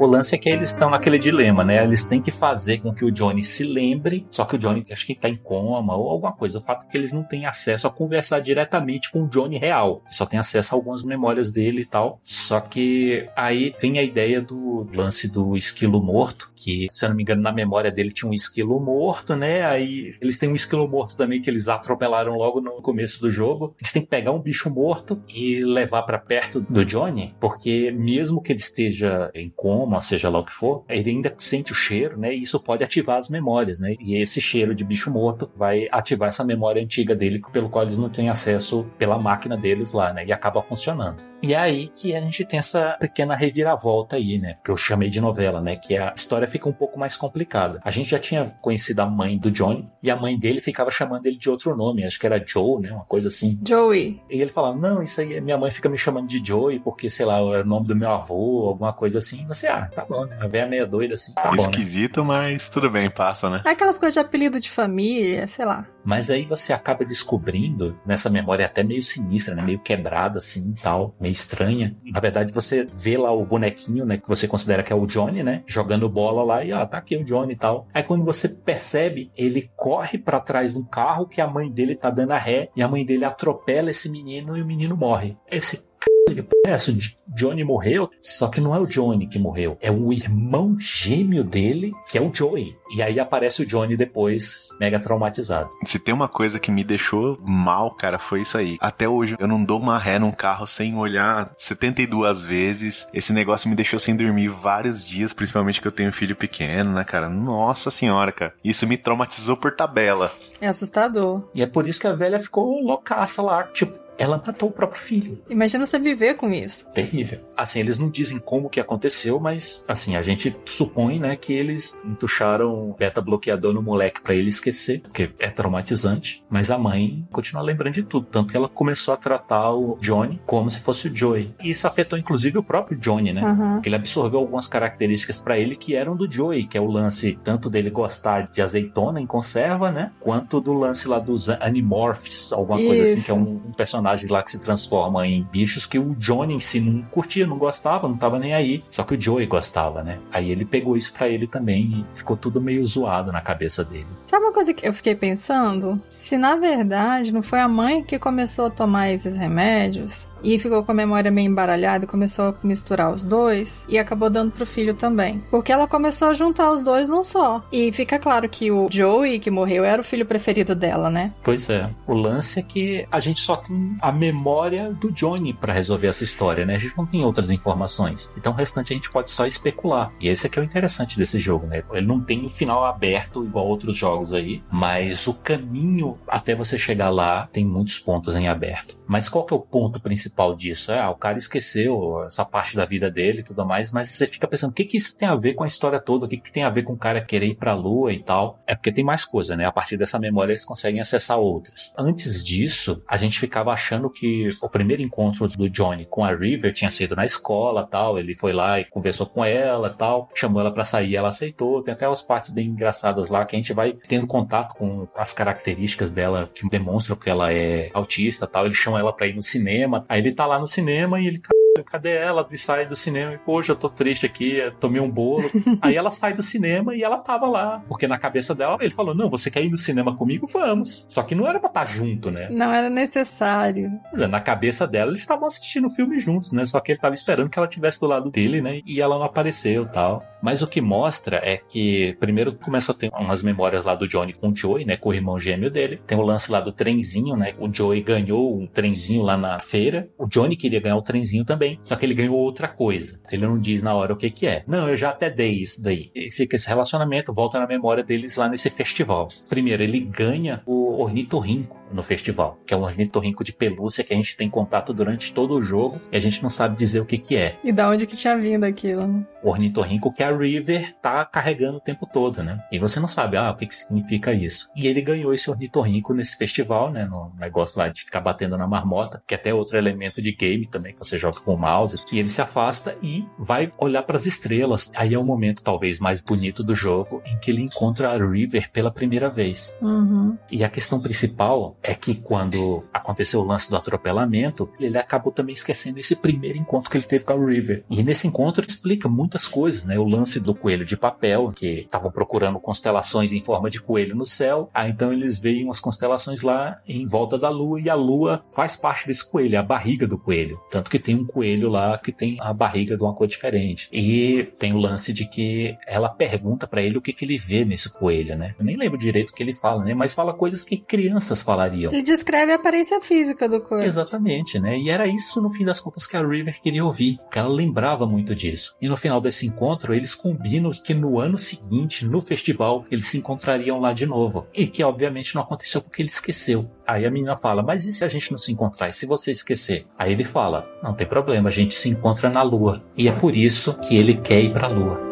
O lance é que eles estão naquele dilema, né? Eles têm que fazer com que o Johnny se lembre, só que o Johnny acho que tá em coma ou alguma coisa. O fato é que eles não têm acesso a conversar diretamente com o Johnny real. Só tem acesso a algumas memórias dele e tal. Só que aí vem a ideia do lance do esquilo morto, que, se eu não me engano, na memória dele tinha um esquilo morto, né? Aí eles têm um esquilo morto também que eles atropelaram logo no começo do jogo. Eles têm que pegar um bicho morto e levar pra perto do Johnny, porque mesmo que ele esteja em coma, seja lá o que for, ele ainda sente o cheiro, né? E isso pode ativar as memórias, né? E esse cheiro de bicho morto vai ativar essa memória antiga dele, pelo qual eles não têm acesso pela máquina deles lá, né? E acaba funcionando. E é aí que a gente tem essa pequena reviravolta aí, né? Que eu chamei de novela, né? Que a história fica um pouco mais complicada. A gente já tinha conhecido a mãe do Johnny e a mãe dele ficava chamando ele de outro nome, acho que era Joe, né? Uma coisa assim. Joey. E ele falava, não, isso aí, minha mãe fica me chamando de Joey porque, sei lá, era o nome do meu avô, alguma coisa assim. E você, ah, tá bom, né? A velha meia doida assim, tá bom, né? Esquisito, mas tudo bem, passa, né? Aquelas coisas de apelido de família, sei lá. Mas aí você acaba descobrindo, nessa memória até meio sinistra, né? Meio quebrada assim tal, meio estranha. Na verdade, você vê lá o bonequinho, né? Que você considera que é o Johnny, né? Jogando bola lá e, ó, tá aqui o Johnny e tal. Aí quando você percebe, ele corre pra trás de um carro que a mãe dele tá dando a ré e a mãe dele atropela esse menino e o menino morre. Aí você, que porra é essa? Johnny morreu? Só que não é o Johnny que morreu. É o irmão gêmeo dele, que é o Joey. E aí aparece o Johnny depois, mega traumatizado. Se tem uma coisa que me deixou mal, cara, foi isso aí. Até hoje eu não dou uma ré num carro sem olhar 72 vezes. Esse negócio me deixou sem dormir vários dias, principalmente que eu tenho um filho pequeno, né, cara? Nossa senhora, cara. Isso me traumatizou por tabela. É assustador. E é por isso que a velha ficou loucaça lá, tipo, ela matou o próprio filho. Imagina você viver com isso. Terrível. Assim, eles não dizem como que aconteceu, mas assim, a gente supõe, né, que eles entucharam beta bloqueador no moleque para ele esquecer, porque é traumatizante, mas a mãe continua lembrando de tudo, tanto que ela começou a tratar o Johnny como se fosse o Joey. E isso afetou inclusive o próprio Johnny, né? Porque ele absorveu algumas características para ele que eram do Joey, que é o lance tanto dele gostar de azeitona em conserva, né? Quanto do lance lá dos Animorphs, alguma coisa assim, Isso. que é um, um personagem lá que se transforma em bichos que o Johnny em si não curtia, não gostava, não tava nem aí. Só que o Joey gostava, né? Aí ele pegou isso pra ele também e ficou tudo meio zoado na cabeça dele. Sabe uma coisa que eu fiquei pensando? Se na verdade não foi a mãe que começou a tomar esses remédios, e ficou com a memória meio embaralhada começou a misturar os dois e acabou dando pro filho também. Porque ela começou a juntar os dois num só. E fica claro que o Joey, que morreu, era o filho preferido dela, né? Pois é. O lance é que a gente só tem a memória do Johnny pra resolver essa história, né? A gente não tem outras informações. Então o restante a gente pode só especular. E esse aqui é o interessante desse jogo, né? Ele não tem o final aberto igual outros jogos aí, mas o caminho até você chegar lá tem muitos pontos em aberto. Mas qual que é o ponto principal disso? É, ah, o cara esqueceu essa parte da vida dele e tudo mais, mas você fica pensando, o que que isso tem a ver com a história toda? O que que tem a ver com o cara querer ir pra lua e tal? É porque tem mais coisa, né? A partir dessa memória eles conseguem acessar outras. Antes disso, a gente ficava achando que o primeiro encontro do Johnny com a River tinha sido na escola tal. Ele foi lá e conversou com ela tal, chamou ela para sair, ela aceitou. Tem até as partes bem engraçadas lá que a gente vai tendo contato com as características dela que demonstram que ela é autista tal. Ele chama ela pra ir no cinema. Ele tá lá no cinema e ele cadê ela? E sai do cinema e, poxa, eu tô triste aqui, tomei um bolo. Aí ela sai do cinema e ela tava lá. Porque na cabeça dela, ele falou: Não, você quer ir no cinema comigo? Vamos. Só que não era pra estar junto, né? Não era necessário. Na cabeça dela, eles estavam assistindo o filme juntos, né? Só que ele tava esperando que ela estivesse do lado dele, né? E ela não apareceu tal. Mas o que mostra é que, primeiro, começa a ter umas memórias lá do Johnny com o Joey, né? Com o irmão gêmeo dele. Tem o lance lá do trenzinho, né? O Joey ganhou um trenzinho lá na feira. O Johnny queria ganhar o trenzinho também. Só que ele ganhou outra coisa. Ele não diz na hora o que que é. Não, eu já até dei isso daí. E fica esse relacionamento, volta na memória deles lá nesse festival. Primeiro, ele ganha o ornitorrinco no festival, que é um ornitorrinco de pelúcia que a gente tem contato durante todo o jogo e a gente não sabe dizer o que que é. E da onde que tinha vindo aquilo, né? O ornitorrinco que a River tá carregando o tempo todo, né? E você não sabe, ah, o que que significa isso. E ele ganhou esse ornitorrinco nesse festival, né? No negócio lá de ficar batendo na marmota, que é até outro elemento de game também, que você joga com o mouse. E ele se afasta e vai olhar para as estrelas. Aí é o momento talvez mais bonito do jogo em que ele encontra a River pela primeira vez. Uhum. E a questão principal é que quando aconteceu o lance do atropelamento, ele acabou também esquecendo esse primeiro encontro que ele teve com a River. E nesse encontro explica muitas coisas, né? O lance do coelho de papel, que estavam procurando constelações em forma de coelho no céu. Aí então eles veem umas constelações lá em volta da lua e a lua faz parte desse coelho, é a barriga do coelho. Tanto que tem um coelho lá que tem a barriga de uma cor diferente. E tem o lance de que ela pergunta para ele o que, que ele vê nesse coelho, né? Eu nem lembro direito o que ele fala, né? Mas fala coisas que crianças falariam ele descreve a aparência física do corpo. Exatamente, né? E era isso, no fim das contas, que a River queria ouvir, que ela lembrava muito disso. E no final desse encontro, eles combinam que no ano seguinte, no festival, eles se encontrariam lá de novo. E que, obviamente, não aconteceu porque ele esqueceu. Aí a menina fala, mas e se a gente não se encontrar? E se você esquecer? Aí ele fala, não tem problema, a gente se encontra na lua. E é por isso que ele quer ir pra lua.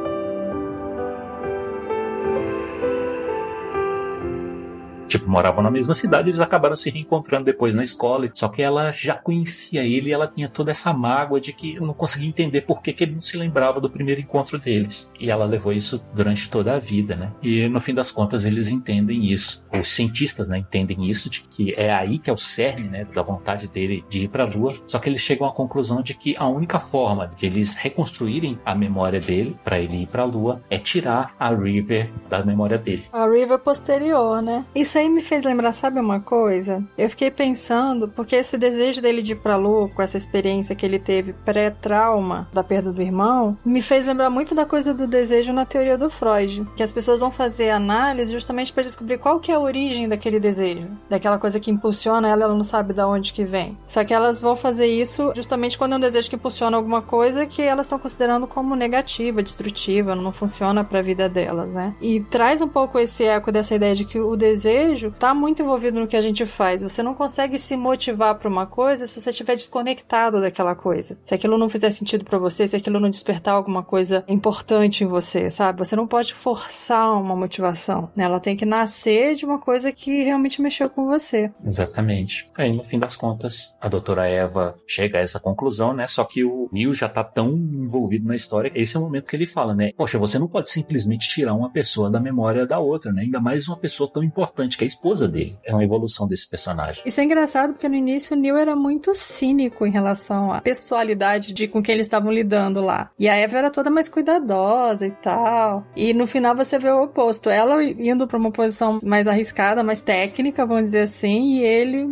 Tipo, moravam na mesma cidade, eles acabaram se reencontrando depois na escola. Só que ela já conhecia ele e ela tinha toda essa mágoa de que não conseguia entender por que, que ele não se lembrava do primeiro encontro deles. E ela levou isso durante toda a vida, né? E no fim das contas eles entendem isso. Os cientistas, né, entendem isso, de que é aí que é o cerne, né, da vontade dele de ir para a Lua. Só que eles chegam à conclusão de que a única forma de eles reconstruírem a memória dele para ele ir para a Lua é tirar a River da memória dele. A River posterior, né? Isso aí aí me fez lembrar, sabe uma coisa? Eu fiquei pensando, porque esse desejo dele de ir pra lua, com essa experiência que ele teve pré-trauma da perda do irmão, me fez lembrar muito da coisa do desejo na teoria do Freud. Que as pessoas vão fazer análise justamente para descobrir qual que é a origem daquele desejo. Daquela coisa que impulsiona ela, ela não sabe de onde que vem. Só que elas vão fazer isso justamente quando é um desejo que impulsiona alguma coisa que elas estão considerando como negativa, destrutiva, não funciona para a vida delas, né? E traz um pouco esse eco dessa ideia de que o desejo desejo está muito envolvido no que a gente faz. Você não consegue se motivar para uma coisa se você estiver desconectado daquela coisa. Se aquilo não fizer sentido para você, se aquilo não despertar alguma coisa importante em você, sabe? Você não pode forçar uma motivação. Né? Ela tem que nascer de uma coisa que realmente mexeu com você. Exatamente. Aí, no fim das contas, a doutora Eva chega a essa conclusão, né? Só que o Neil já tá tão envolvido na história. Esse é o momento que ele fala, né? Poxa, você não pode simplesmente tirar uma pessoa da memória da outra, né? Ainda mais uma pessoa tão importante que é a esposa dele. É uma evolução desse personagem. Isso é engraçado porque no início o Neil era muito cínico em relação à pessoalidade de com quem eles estavam lidando lá. E a Eva era toda mais cuidadosa e tal. E no final você vê o oposto. Ela indo para uma posição mais arriscada, mais técnica, vamos dizer assim, e ele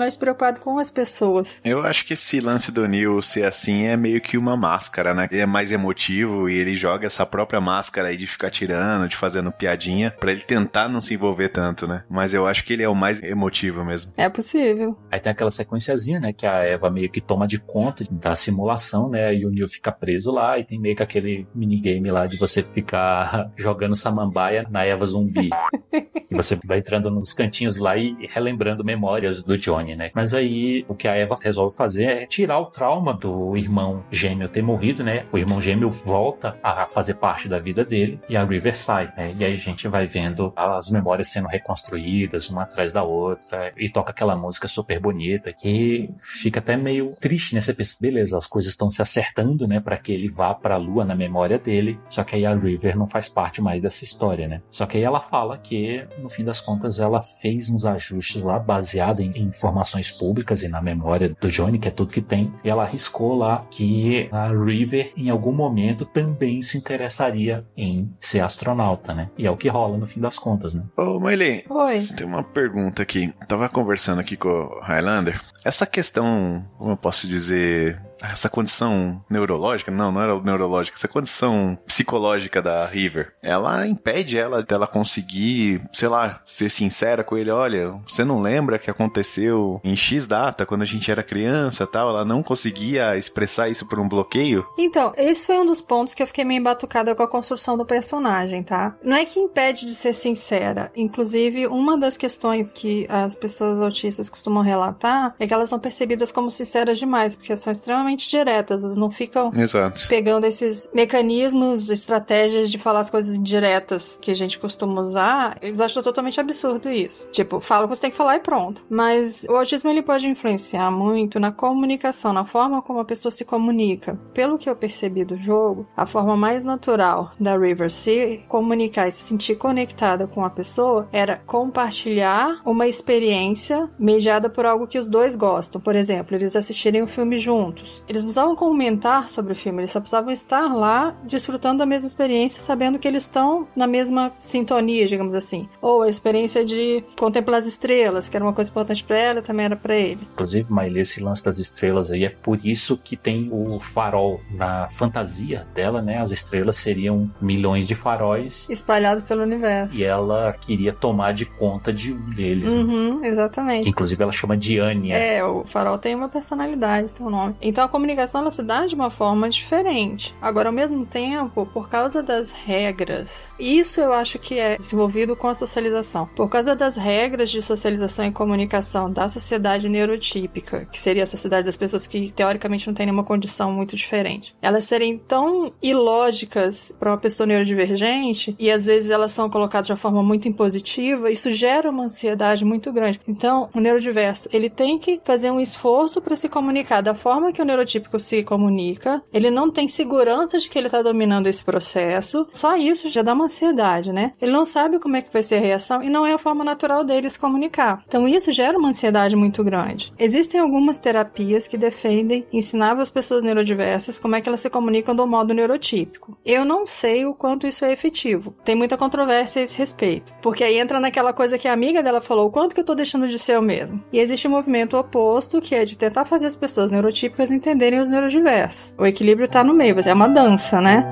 mais preocupado com as pessoas. Eu acho que esse lance do Neil ser assim é meio que uma máscara, né? Ele é mais emotivo e ele joga essa própria máscara aí de ficar tirando, de fazendo piadinha, pra ele tentar não se envolver tanto, né? Mas eu acho que ele é o mais emotivo mesmo. É possível. Aí tem aquela sequenciazinha, né? Que a Eva meio que toma de conta da simulação, né? E o Neil fica preso lá e tem meio que aquele minigame lá de você ficar jogando samambaia na Eva zumbi. e você vai entrando nos cantinhos lá e relembrando memórias do Johnny, né? Mas aí o que a Eva resolve fazer é tirar o trauma do irmão gêmeo ter morrido, né? O irmão gêmeo volta a fazer parte da vida dele e a River sai, né? E aí a gente vai vendo as memórias sendo reconstruídas uma atrás da outra e toca aquela música super bonita que fica até meio triste, né? Você pensa, beleza, as coisas estão se acertando, né? Para que ele vá para a lua na memória dele. Só que aí a River não faz parte mais dessa história, né? Só que aí ela fala que no fim das contas ela fez uns ajustes lá baseado em informações públicas e na memória do Johnny, que é tudo que tem. E ela arriscou lá que a River em algum momento também se interessaria em ser astronauta, né? E é o que rola no fim das contas, né? Ô, Maylene, Oi. tem uma pergunta aqui. Tava conversando aqui com o Highlander. Essa questão, como eu posso dizer, essa condição neurológica, não, não era neurológica, essa condição psicológica da River, ela impede ela dela conseguir, sei lá, ser sincera com ele, olha, você não lembra que aconteceu em X data, quando a gente era criança tal, ela não conseguia expressar isso por um bloqueio? Então, esse foi um dos pontos que eu fiquei meio embatucada com a construção do personagem, tá? Não é que impede de ser sincera. Inclusive, uma das questões que as pessoas autistas costumam relatar é que elas são percebidas como sinceras demais, porque são extremamente diretas, elas não ficam Exato. pegando esses mecanismos, estratégias de falar as coisas diretas que a gente costuma usar, eles acham totalmente absurdo isso. Tipo, fala o que você tem que falar e pronto. Mas o autismo ele pode influenciar muito na comunicação, na forma como a pessoa se comunica. Pelo que eu percebi do jogo, a forma mais natural da River se comunicar e se sentir conectada com a pessoa era compartilhar uma experiência mediada por algo que os dois gostam. Por exemplo, eles assistirem o filme juntos. Eles precisavam comentar sobre o filme, eles só precisavam estar lá desfrutando da mesma experiência, sabendo que eles estão na mesma sintonia, digamos assim. Ou a experiência de contemplar as estrelas, que era uma coisa importante para ela, também era para ele. Inclusive, Maile, esse lance das estrelas aí é por isso que tem o farol. Na fantasia dela, né? As estrelas seriam milhões de faróis Espalhado pelo universo. e ela queria tomar de conta de um deles. né? Uhum, Que, exatamente. inclusive ela chama de Anya. É, o farol tem uma personalidade, tem um nome. Então a comunicação ela se dá de uma forma diferente. Agora, ao mesmo tempo, por causa das regras, isso eu acho que é desenvolvido com a socialização. Por causa das regras de socialização e comunicação da sociedade neurotípica, que seria a sociedade das pessoas que teoricamente não tem nenhuma condição muito diferente, elas serem tão ilógicas para uma pessoa neurodivergente e às vezes elas são colocadas de uma forma muito impositiva, isso gera uma ansiedade muito grande. Então, o neurodiverso, ele tem que fazer um esforço para se comunicar da forma que o neurotípico se comunica. Ele não tem segurança de que ele está dominando esse processo. Só isso já dá uma ansiedade, né? Ele não sabe como é que vai ser a reação e não é a forma natural dele se comunicar. Então, isso gera uma ansiedade muito grande. Existem algumas terapias que defendem ensinar as pessoas neurodiversas como é que elas se comunicam do modo neurotípico. Eu não sei o quanto isso é efetivo. Tem muita controvérsia a esse respeito. Porque aí entra naquela coisa que a amiga dela falou, o quanto que eu tô deixando de ser eu mesmo. E existe um movimento oposto, que é de tentar fazer as pessoas neurotípicas entenderem os neurodiversos. O equilíbrio tá no meio, mas é uma dança, né?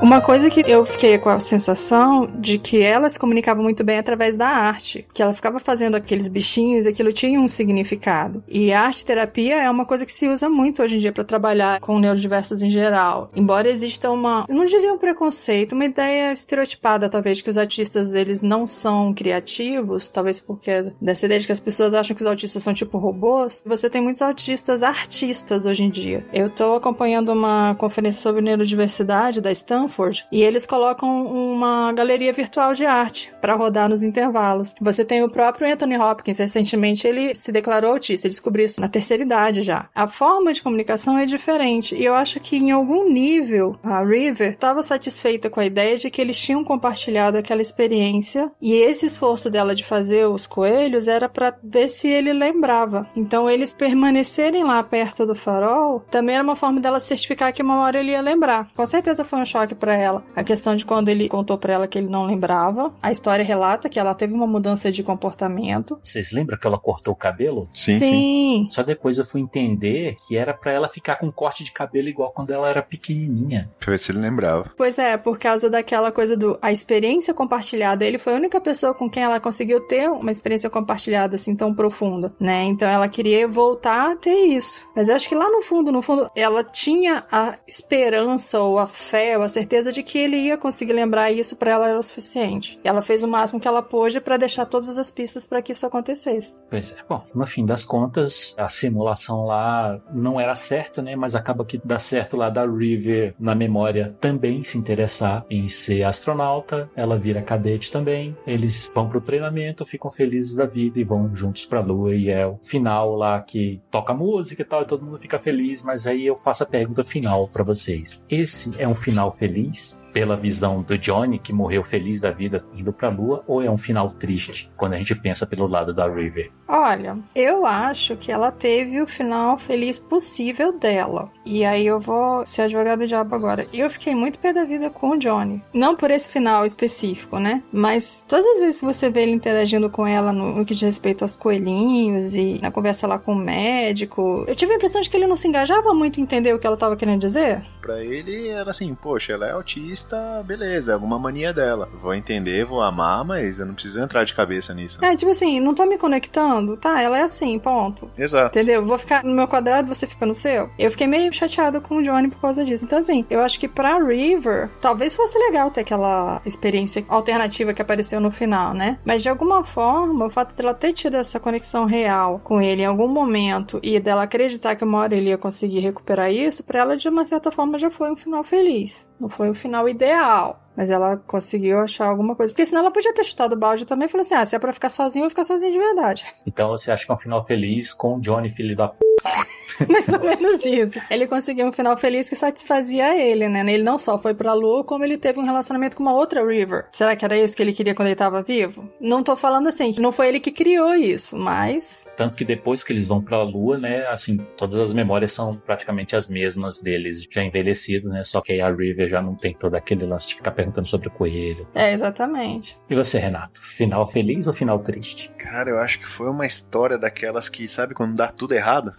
Uma coisa que eu fiquei com a sensação de que ela se comunicava muito bem através da arte, que ela ficava fazendo aqueles bichinhos e aquilo tinha um significado. E a arte terapia é uma coisa que se usa muito hoje em dia para trabalhar com neurodiversos em geral. Embora exista uma, eu não diria um preconceito, uma ideia estereotipada talvez que os autistas eles não são criativos, talvez porque dessa ideia de que as pessoas acham que os autistas são tipo robôs. Você tem muitos autistas artistas hoje em dia. Eu tô acompanhando uma conferência sobre neurodiversidade da Stanford e eles colocam uma galeria virtual de arte para rodar nos intervalos. Você tem o próprio Anthony Hopkins, recentemente ele se declarou autista, descobriu isso na terceira idade já. A forma de comunicação é diferente e eu acho que em algum nível a River estava satisfeita com a ideia de que eles tinham compartilhado aquela experiência e esse esforço dela de fazer os coelhos era para ver se ele lembrava. Então eles permanecerem lá perto do farol também era uma forma dela certificar que uma hora ele ia lembrar. Com certeza foi um choque para pra ela a questão de quando ele contou pra ela que ele não lembrava. A história relata que ela teve uma mudança de comportamento. Vocês lembram que ela cortou o cabelo? Sim, sim. Só depois eu fui entender que era pra ela ficar com um corte de cabelo igual quando ela era pequenininha. Pra ver se ele lembrava. Pois é, por causa daquela coisa do a experiência compartilhada. Ele foi a única pessoa com quem ela conseguiu ter uma experiência compartilhada assim tão profunda, né? Então ela queria voltar a ter isso. Mas eu acho que lá no fundo, no fundo, ela tinha a esperança ou a fé ou a certeza de que ele ia conseguir lembrar isso pra ela era o suficiente. E ela fez o máximo que ela pôde pra deixar todas as pistas pra que isso acontecesse. Pois é. Bom, no fim das contas, a simulação lá não era certo, né? Mas acaba que dá certo lá da River na memória também se interessar em ser astronauta. Ela vira cadete também. Eles vão pro treinamento, ficam felizes da vida e vão juntos pra Lua. E é o final lá que toca música e tal, e todo mundo fica feliz. Mas aí eu faço a pergunta final pra vocês: esse é um final feliz? feliz pela visão do Johnny, que morreu feliz da vida indo pra lua, ou é um final triste, quando a gente pensa pelo lado da River? Olha, eu acho que ela teve o final feliz possível dela. E aí eu vou ser advogado do diabo agora. Eu fiquei muito pé da vida com o Johnny. Não por esse final específico, né? Mas todas as vezes que você vê ele interagindo com ela no, no que diz respeito aos coelhinhos e na conversa lá com o médico, eu tive a impressão de que ele não se engajava muito em entender o que ela tava querendo dizer. Pra ele era assim, poxa, ela é autista, beleza, é alguma mania dela. Vou entender, vou amar, mas eu não preciso entrar de cabeça nisso. É, tipo assim, não tô me conectando, tá? Ela é assim, ponto. Exato. Entendeu? Vou ficar no meu quadrado, você fica no seu. Eu fiquei meio chateada com o Johnny por causa disso. Então, assim, eu acho que pra River, talvez fosse legal ter aquela experiência alternativa que apareceu no final, né? Mas de alguma forma, o fato dela ter tido essa conexão real com ele em algum momento e dela acreditar que uma hora ele ia conseguir recuperar isso, pra ela, de uma certa forma, já foi um final feliz. Não foi um final ideal. Mas ela conseguiu achar alguma coisa. Porque senão ela podia ter chutado o balde também e falou assim: ah, se é pra ficar sozinho, eu vou ficar sozinho de verdade. Então você acha que é um final feliz com o Johnny, filho da p. Mais ou menos isso. Ele conseguiu um final feliz que satisfazia ele, né? Ele não só foi pra lua, como ele teve um relacionamento com uma outra River. Será que era isso que ele queria quando ele tava vivo? Não tô falando assim, que não foi ele que criou isso, mas. Tanto que depois que eles vão pra lua, né? Assim, todas as memórias são praticamente as mesmas deles, já envelhecidos, né? Só que aí a River já não tem todo aquele lance de ficar perguntando sobre o coelho. É, exatamente. E você, Renato? Final feliz ou final triste? Cara, eu acho que foi uma história daquelas que, sabe, quando dá tudo errado?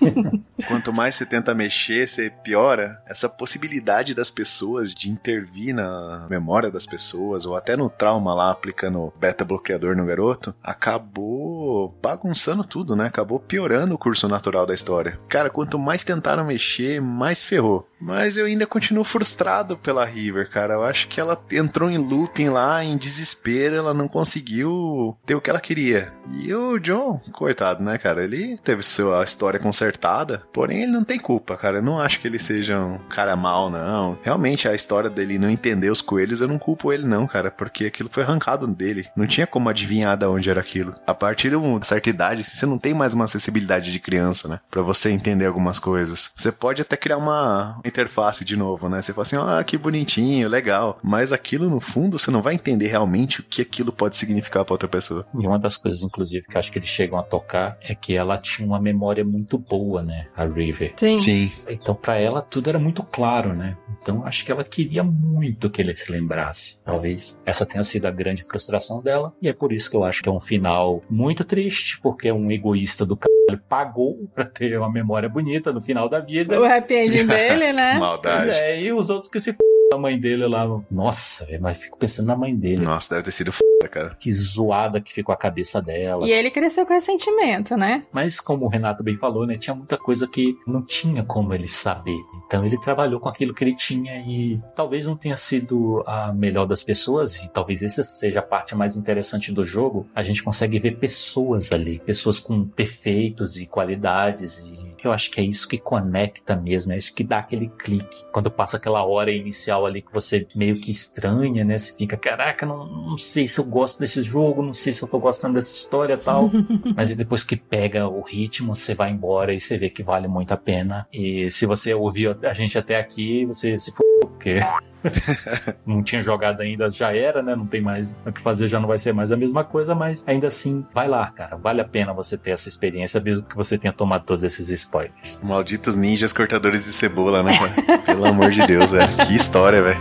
Quanto mais você tenta mexer, você piora. Essa possibilidade das pessoas de intervir na memória das pessoas, ou até no trauma lá, aplicando beta bloqueador no garoto, acabou bagunçando tudo, né? Acabou piorando o curso natural da história. Cara, quanto mais tentaram mexer, mais ferrou. Mas eu ainda continuo frustrado pela River, cara. Eu acho que ela entrou em looping lá, em desespero, ela não conseguiu ter o que ela queria. E o John, coitado, né, cara? Ele teve sua história consertada, porém ele não tem culpa, cara. Eu não acho que ele seja um cara mal, não. Realmente, a história dele não entender os coelhos, eu não culpo ele, não, cara, porque aquilo foi arrancado dele. Não tinha como adivinhar de onde era aquilo. A partir de uma certa idade, você não tem mais uma acessibilidade de criança, né? Pra você entender algumas coisas. Você pode até criar uma interface de novo, né? Você fala assim, ah, que bonitinho, legal. Mas aquilo, no fundo, você não vai entender realmente o que aquilo pode significar pra outra pessoa. E uma das coisas, inclusive, que eu acho que eles chegam a tocar é que ela tinha uma memória muito boa, né? A River. Sim. Sim. Então, pra ela, tudo era muito claro, né? Então, acho que ela queria muito que ele se lembrasse. Talvez essa tenha sido a grande frustração dela. E é por isso que eu acho que é um final muito triste, porque é um egoísta do caralho pagou pra ter uma memória bonita no final da vida. O happy ending dele, né? Maldade. É, e os outros que se f... a mãe dele lá. Nossa, velho, mas fico pensando na mãe dele. Nossa, deve ter sido foda, cara. Que zoada que ficou a cabeça dela. E ele cresceu com ressentimento, né? Mas como o Renato bem falou, né, tinha muita coisa que não tinha como ele saber. Então ele trabalhou com aquilo que ele tinha e talvez não tenha sido a melhor das pessoas e talvez essa seja a parte mais interessante do jogo. A gente consegue ver pessoas ali, pessoas com defeitos e qualidades e eu acho que é isso que conecta mesmo, é isso que dá aquele clique. Quando passa aquela hora inicial ali que você meio que estranha, né? Você fica, caraca, não, não sei se eu gosto desse jogo, não sei se eu tô gostando dessa história e tal. Mas aí depois que pega o ritmo, você vai embora e você vê que vale muito a pena. E se você ouviu a gente até aqui, você se for porque não tinha jogado ainda, já era, né? Não tem mais o que fazer, já não vai ser mais a mesma coisa, mas ainda assim, vai lá, cara. Vale a pena você ter essa experiência, mesmo que você tenha tomado todos esses spoilers. Malditos ninjas cortadores de cebola, né. Pelo amor de Deus, velho. Que história, velho.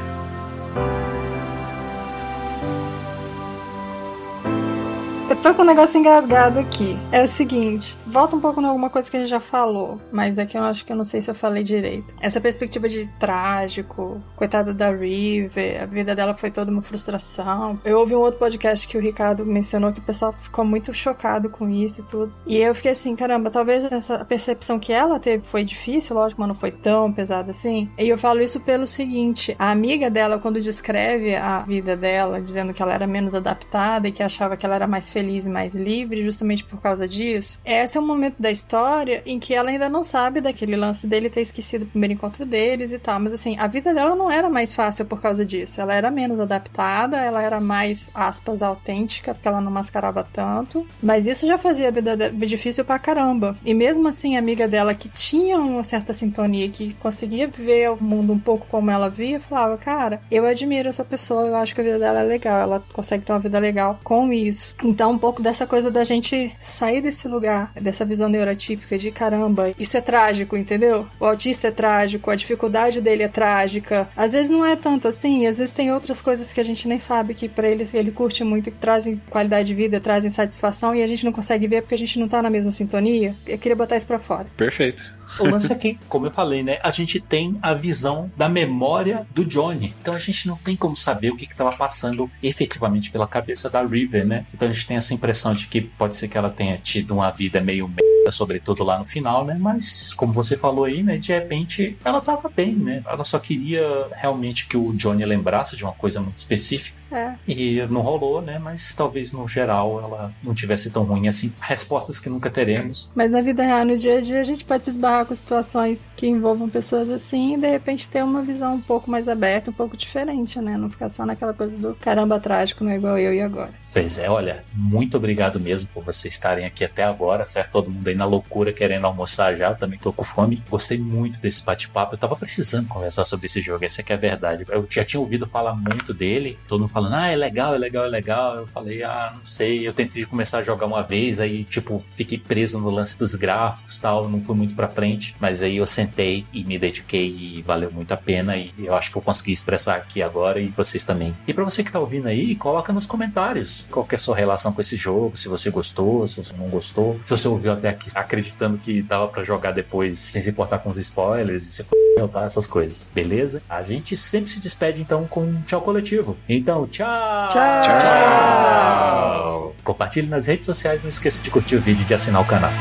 Eu tô com um negócio engasgado aqui. É o seguinte, volta um pouco em alguma coisa que a gente já falou, mas aqui eu acho que eu não sei se eu falei direito. Essa perspectiva de trágico, coitada da River, a vida dela foi toda uma frustração. Eu ouvi um outro podcast que o Ricardo mencionou que o pessoal ficou muito chocado com isso e tudo. E eu fiquei assim, caramba, talvez essa percepção que ela teve foi difícil, lógico, mas não foi tão pesada assim. E eu falo isso pelo seguinte, a amiga dela, quando descreve a vida dela, dizendo que ela era menos adaptada e que achava que ela era mais feliz e mais livre, justamente por causa disso. Esse é um momento da história em que ela ainda não sabe daquele lance dele ter esquecido o primeiro encontro deles e tal. Mas assim, a vida dela não era mais fácil por causa disso. Ela era menos adaptada, ela era mais, aspas, autêntica, porque ela não mascarava tanto. Mas isso já fazia a vida difícil pra caramba. E mesmo assim, a amiga dela que tinha uma certa sintonia, que conseguia ver o mundo um pouco como ela via, falava: Cara, eu admiro essa pessoa, eu acho que a vida dela é legal, ela consegue ter uma vida legal com isso. Então, pouco dessa coisa da gente sair desse lugar, dessa visão neurotípica de caramba, isso é trágico, entendeu? O autista é trágico, a dificuldade dele é trágica. Às vezes não é tanto assim, às vezes tem outras coisas que a gente nem sabe que para ele ele curte muito, que trazem qualidade de vida, trazem satisfação e a gente não consegue ver porque a gente não tá na mesma sintonia. Eu queria botar isso pra fora. Perfeito. O lance é que, como eu falei, né? A gente tem a visão da memória do Johnny. Então a gente não tem como saber o que estava passando efetivamente pela cabeça da River, né? Então a gente tem essa impressão de que pode ser que ela tenha tido uma vida meio merda, sobretudo lá no final, né? Mas, como você falou aí, né? De repente ela tava bem, né? Ela só queria realmente que o Johnny lembrasse de uma coisa muito específica. É. E não rolou, né? Mas talvez no geral ela não tivesse tão ruim assim. Respostas que nunca teremos. Mas na vida real, no dia a dia, a gente pode se esbarrar com situações que envolvam pessoas assim e de repente ter uma visão um pouco mais aberta, um pouco diferente, né? Não ficar só naquela coisa do caramba trágico, não é igual eu e agora. Pois é, olha, muito obrigado mesmo por vocês estarem aqui até agora, certo? Todo mundo aí na loucura querendo almoçar já, eu também tô com fome. Gostei muito desse bate-papo, eu tava precisando conversar sobre esse jogo, essa é que é a verdade. Eu já tinha ouvido falar muito dele, todo mundo falando, ah, é legal, é legal, é legal. Eu falei, ah, não sei, eu tentei começar a jogar uma vez, aí, tipo, fiquei preso no lance dos gráficos tal, não fui muito pra frente, mas aí eu sentei e me dediquei e valeu muito a pena e eu acho que eu consegui expressar aqui agora e vocês também. E para você que tá ouvindo aí, coloca nos comentários qual é a sua relação com esse jogo, se você gostou, se você não gostou, se você ouviu até aqui acreditando que dava para jogar depois sem se importar com os spoilers e se for tá? Essas coisas, beleza? A gente sempre se despede então com um tchau coletivo. Então, tchau! Tchau! Tchau! Compartilhe nas redes sociais, não esqueça de curtir o vídeo e de assinar o canal.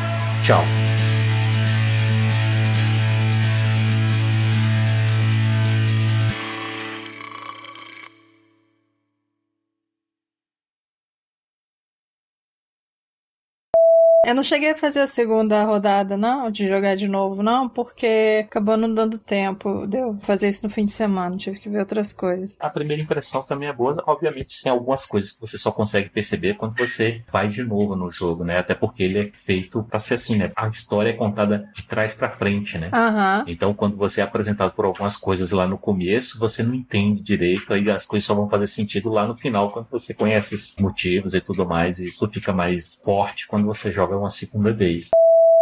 Tchau! Eu não cheguei a fazer a segunda rodada, não, de jogar de novo, não, porque acabou não dando tempo de eu fazer isso no fim de semana, tive que ver outras coisas. A primeira impressão também é boa. Obviamente, tem algumas coisas que você só consegue perceber quando você vai de novo no jogo, né? Até porque ele é feito pra ser assim, né? A história é contada de trás pra frente, né? Aham. Então, quando você é apresentado por algumas coisas lá no começo, você não entende direito, aí as coisas só vão fazer sentido lá no final, quando você conhece os motivos e tudo mais, e isso fica mais forte quando você joga uma segunda vez.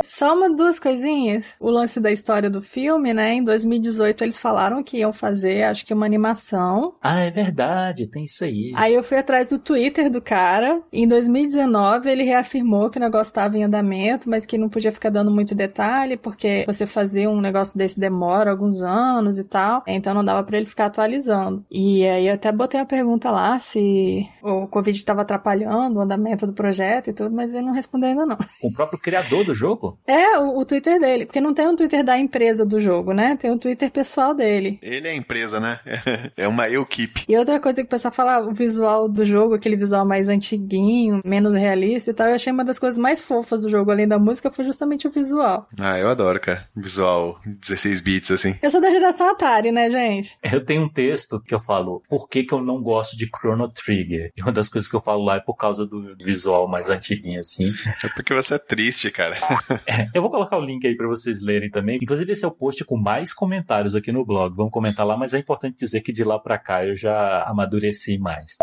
Só uma duas coisinhas. O lance da história do filme, né? Em 2018 eles falaram que iam fazer, acho que uma animação. Ah, é verdade, tem isso aí. Aí eu fui atrás do Twitter do cara. Em 2019 ele reafirmou que o negócio estava em andamento, mas que não podia ficar dando muito detalhe, porque você fazer um negócio desse demora alguns anos e tal. Então não dava para ele ficar atualizando. E aí eu até botei a pergunta lá se o Covid estava atrapalhando o andamento do projeto e tudo, mas ele não respondeu ainda não. O próprio criador do jogo? É, o, o Twitter dele. Porque não tem um Twitter da empresa do jogo, né? Tem um Twitter pessoal dele. Ele é a empresa, né? É uma equipe. E outra coisa que o pessoal fala, o visual do jogo, aquele visual mais antiguinho, menos realista e tal, eu achei uma das coisas mais fofas do jogo, além da música, foi justamente o visual. Ah, eu adoro, cara. Visual 16 bits, assim. Eu sou da geração Atari, né, gente? Eu tenho um texto que eu falo por que, que eu não gosto de Chrono Trigger. E uma das coisas que eu falo lá é por causa do visual mais antiguinho, assim. É porque você é triste, cara. Eu vou colocar o link aí para vocês lerem também. Inclusive, esse é o post com mais comentários aqui no blog. Vamos comentar lá, mas é importante dizer que de lá para cá eu já amadureci mais.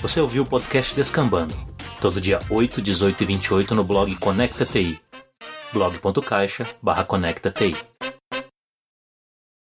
Você ouviu o podcast Descambando. Todo dia 8, 18 e 28 no blog Conecta TI. blog.caixa barra TI.